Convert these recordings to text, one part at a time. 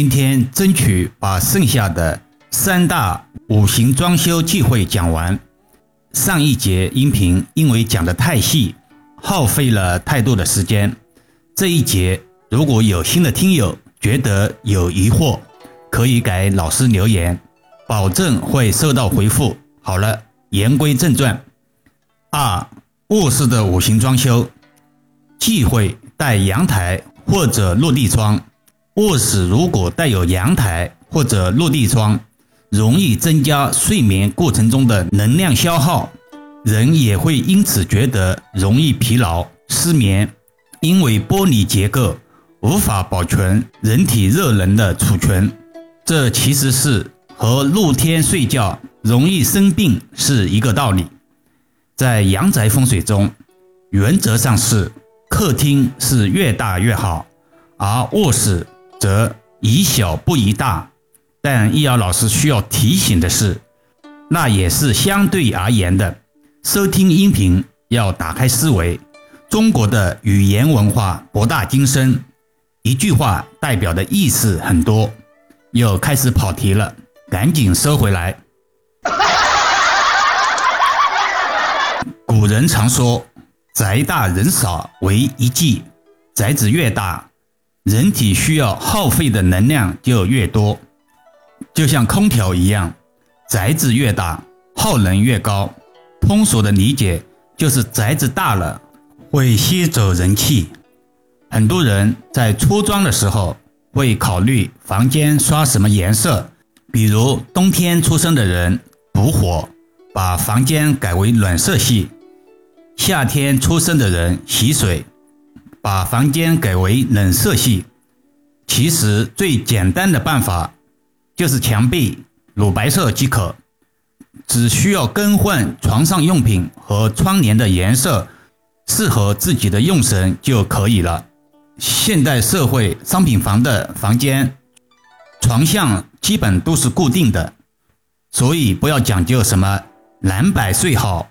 今天争取把剩下的三大五行装修忌讳讲完。上一节音频因为讲的太细，耗费了太多的时间。这一节如果有新的听友觉得有疑惑，可以给老师留言，保证会收到回复。好了，言归正传。二、卧室的五行装修忌讳带阳台或者落地窗。卧室如果带有阳台或者落地窗，容易增加睡眠过程中的能量消耗，人也会因此觉得容易疲劳、失眠。因为玻璃结构无法保存人体热能的储存，这其实是和露天睡觉容易生病是一个道理。在阳宅风水中，原则上是客厅是越大越好，而卧室则宜小不宜大。但易遥老师需要提醒的是，那也是相对而言的。收听音频要打开思维。中国的语言文化博大精深，一句话代表的意思很多。又开始跑题了，赶紧收回来。古人常说“宅大人少为一忌”，宅子越大，人体需要耗费的能量就越多。就像空调一样，宅子越大，耗能越高。通俗的理解就是宅子大了。会吸走人气，很多人在出装的时候会考虑房间刷什么颜色，比如冬天出生的人补火，把房间改为暖色系；夏天出生的人洗水，把房间改为冷色系。其实最简单的办法就是墙壁乳白色即可，只需要更换床上用品和窗帘的颜色。适合自己的用神就可以了。现代社会商品房的房间床向基本都是固定的，所以不要讲究什么南北睡好，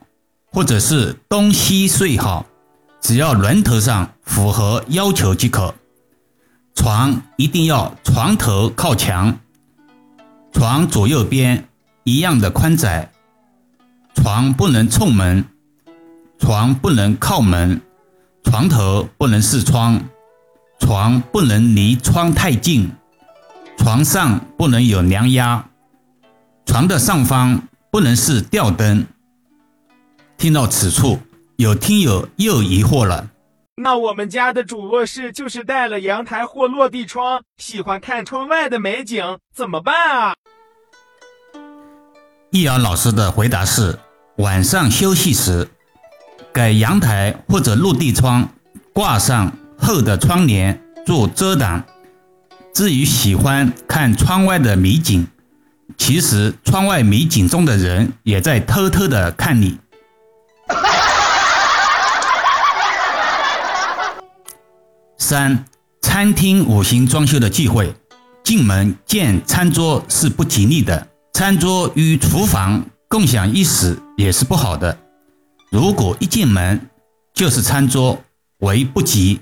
或者是东西睡好，只要轮头上符合要求即可。床一定要床头靠墙，床左右边一样的宽窄，床不能冲门。床不能靠门，床头不能是窗，床不能离窗太近，床上不能有凉压，床的上方不能是吊灯。听到此处，有听友又疑惑了：那我们家的主卧室就是带了阳台或落地窗，喜欢看窗外的美景，怎么办啊？易遥老师的回答是：晚上休息时。给阳台或者落地窗挂上厚的窗帘做遮挡。至于喜欢看窗外的美景，其实窗外美景中的人也在偷偷的看你。三、餐厅五行装修的忌讳：进门见餐桌是不吉利的，餐桌与厨房共享一室也是不好的。如果一进门就是餐桌，为不吉；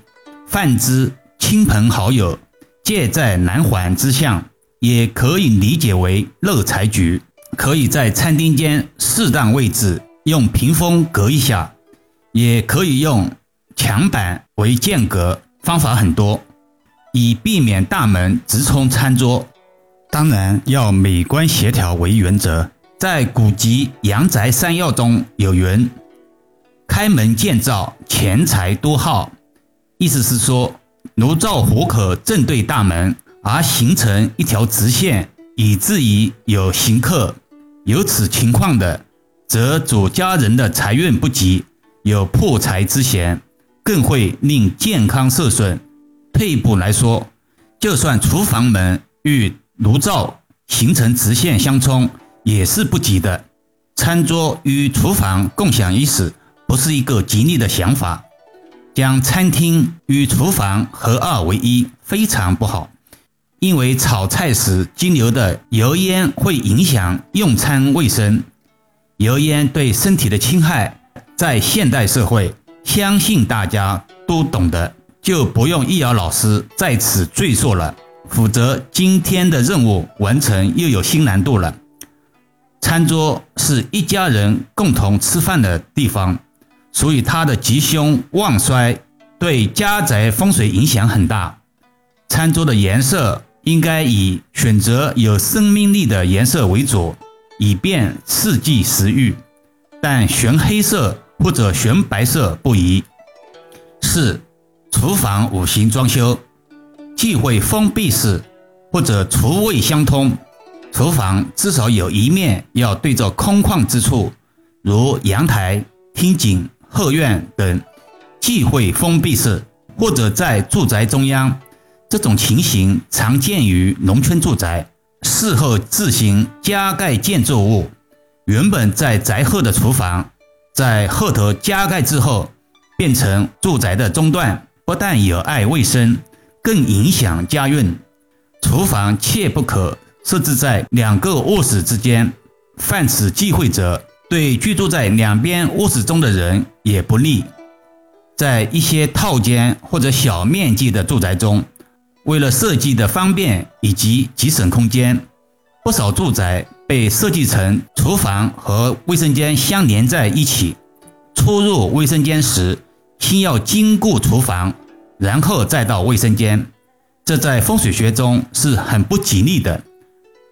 泛之亲朋好友，借在南环之向，也可以理解为漏财局。可以在餐厅间适当位置用屏风隔一下，也可以用墙板为间隔，方法很多，以避免大门直冲餐桌。当然要美观协调为原则。在古籍《阳宅三要》中有云。开门见灶，钱财多耗。意思是说，炉灶火口正对大门，而形成一条直线，以至于有行客。有此情况的，则主家人的财运不吉，有破财之嫌，更会令健康受损。退一步来说，就算厨房门与炉灶形成直线相冲，也是不吉的。餐桌与厨房共享一室。不是一个吉利的想法，将餐厅与厨房合二为一非常不好，因为炒菜时经流的油烟会影响用餐卫生，油烟对身体的侵害，在现代社会，相信大家都懂得，就不用易遥老师在此赘述了。否则今天的任务完成又有新难度了。餐桌是一家人共同吃饭的地方，所以它的吉凶旺衰对家宅风水影响很大。餐桌的颜色应该以选择有生命力的颜色为主，以便刺激食欲，但选黑色或者玄白色不宜。四、厨房五行装修忌讳封闭式或者厨卫相通。厨房至少有一面要对着空旷之处，如阳台、厅井、后院等，忌讳封闭式或者在住宅中央。这种情形常见于农村住宅，事后自行加盖建筑物。原本在宅后的厨房，在后头加盖之后，变成住宅的中段，不但有碍卫生，更影响家运。厨房切不可。设置在两个卧室之间，犯此忌讳者，对居住在两边卧室中的人也不利。在一些套间或者小面积的住宅中，为了设计的方便以及节省空间，不少住宅被设计成厨房和卫生间相连在一起。出入卫生间时，先要经过厨房，然后再到卫生间，这在风水学中是很不吉利的。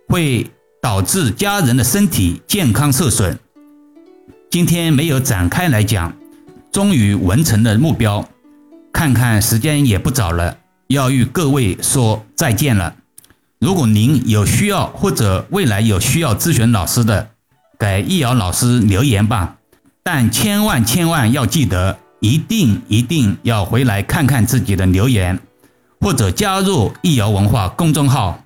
会导致家人的身体健康受损。今天没有展开来讲，终于完成了目标。看看时间也不早了，要与各位说再见了。如果您有需要或者未来有需要咨询老师的，给易遥老师留言吧。但千万千万要记得，一定一定要回来看看自己的留言，或者加入易遥文化公众号。